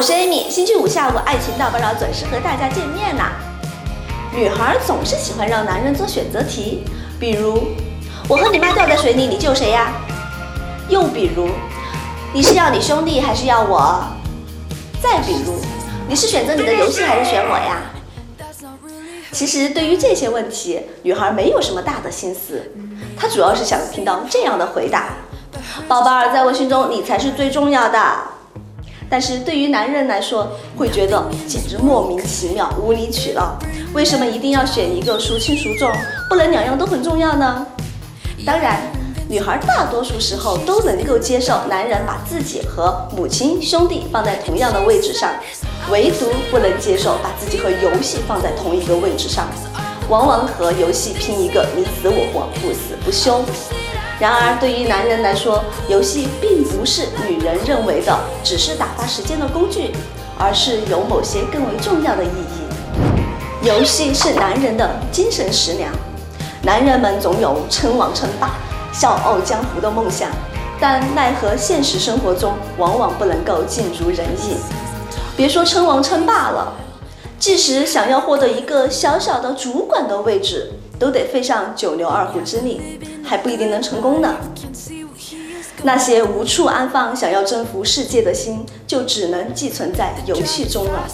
我是 Amy，星期五下午爱情大爆料准时和大家见面啦。女孩总是喜欢让男人做选择题，比如我和你妈掉在水里，你救谁呀？又比如你是要你兄弟还是要我？再比如你是选择你的游戏还是选我呀？其实对于这些问题，女孩没有什么大的心思，她主要是想听到这样的回答：“宝贝儿，在我心中你才是最重要的。”但是对于男人来说，会觉得简直莫名其妙、无理取闹。为什么一定要选一个孰轻孰重，不能两样都很重要呢？当然，女孩大多数时候都能够接受男人把自己和母亲、兄弟放在同样的位置上。唯独不能接受把自己和游戏放在同一个位置上，往往和游戏拼一个你死我活、不死不休。然而，对于男人来说，游戏并不是女人认为的只是打发时间的工具，而是有某些更为重要的意义。游戏是男人的精神食粮。男人们总有称王称霸、笑傲江湖的梦想，但奈何现实生活中往往不能够尽如人意。别说称王称霸了，即使想要获得一个小小的主管的位置，都得费上九牛二虎之力，还不一定能成功呢。那些无处安放、想要征服世界的心，就只能寄存在游戏中了。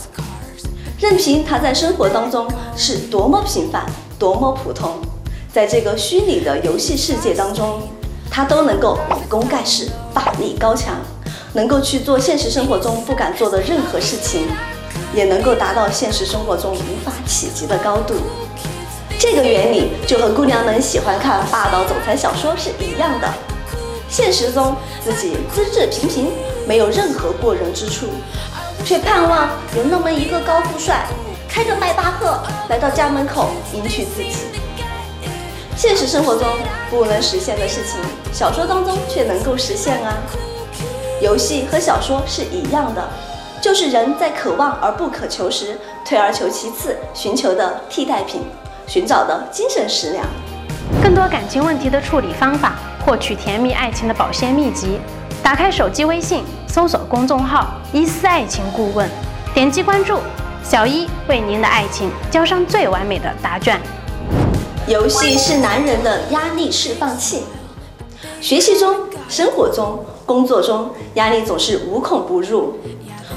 任凭他在生活当中是多么平凡、多么普通，在这个虚拟的游戏世界当中，他都能够武功盖世、法力高强。能够去做现实生活中不敢做的任何事情，也能够达到现实生活中无法企及的高度。这个原理就和姑娘们喜欢看霸道总裁小说是一样的。现实中自己资质平平，没有任何过人之处，却盼望有那么一个高富帅开着迈巴赫来到家门口迎娶自己。现实生活中不能实现的事情，小说当中却能够实现啊。游戏和小说是一样的，就是人在可望而不可求时，退而求其次，寻求的替代品，寻找的精神食粮。更多感情问题的处理方法，获取甜蜜爱情的保鲜秘籍，打开手机微信，搜索公众号“伊思爱情顾问”，点击关注，小伊为您的爱情交上最完美的答卷。游戏是男人的压力释放器，学习中，生活中。工作中压力总是无孔不入，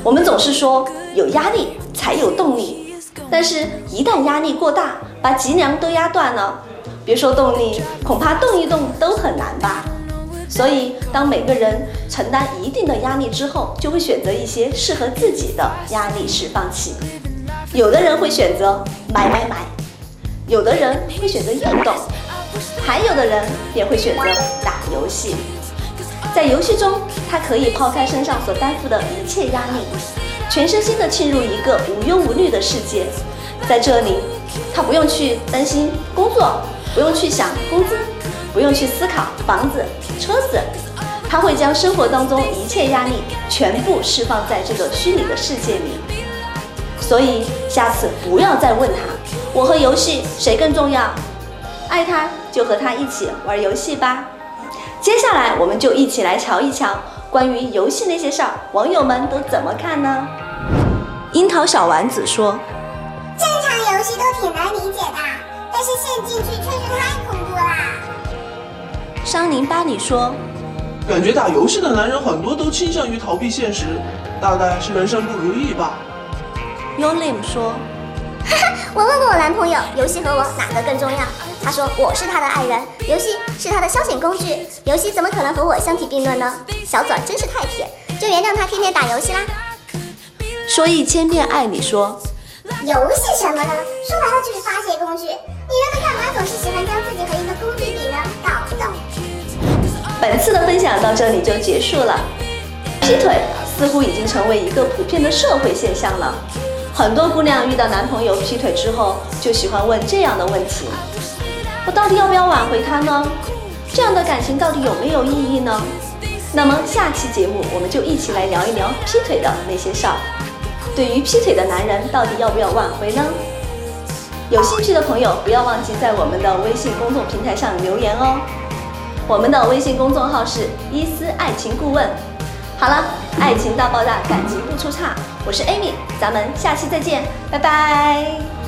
我们总是说有压力才有动力，但是，一旦压力过大，把脊梁都压断了，别说动力，恐怕动一动都很难吧。所以，当每个人承担一定的压力之后，就会选择一些适合自己的压力释放器。有的人会选择买买买，有的人会选择运动，还有的人也会选择打游戏。在游戏中，他可以抛开身上所担负的一切压力，全身心的进入一个无忧无虑的世界。在这里，他不用去担心工作，不用去想工资，不用去思考房子、车子，他会将生活当中一切压力全部释放在这个虚拟的世界里。所以，下次不要再问他，我和游戏谁更重要？爱他就和他一起玩游戏吧。接下来，我们就一起来瞧一瞧关于游戏那些事儿，网友们都怎么看呢？樱桃小丸子说：“正常游戏都挺难理解的，但是陷进去确实太恐怖啦。”商林巴里说：“感觉打游戏的男人很多都倾向于逃避现实，大概是人生不如意吧。” Your name 说。我问过我男朋友，游戏和我哪个更重要？他说我是他的爱人，游戏是他的消遣工具。游戏怎么可能和我相提并论呢？小嘴真是太铁，就原谅他天天打游戏啦。说一千遍爱你，说游戏什么呢？说白了就是发泄工具。女人们干嘛总是喜欢将自己和一个工具比呢？搞不懂。本次的分享到这里就结束了。劈腿似乎已经成为一个普遍的社会现象了。很多姑娘遇到男朋友劈腿之后，就喜欢问这样的问题：我到底要不要挽回他呢？这样的感情到底有没有意义呢？那么下期节目我们就一起来聊一聊劈腿的那些事儿。对于劈腿的男人，到底要不要挽回呢？有兴趣的朋友不要忘记在我们的微信公众平台上留言哦。我们的微信公众号是伊思爱情顾问。好了，爱情大爆炸，感情不出差。我是 Amy，咱们下期再见，拜拜。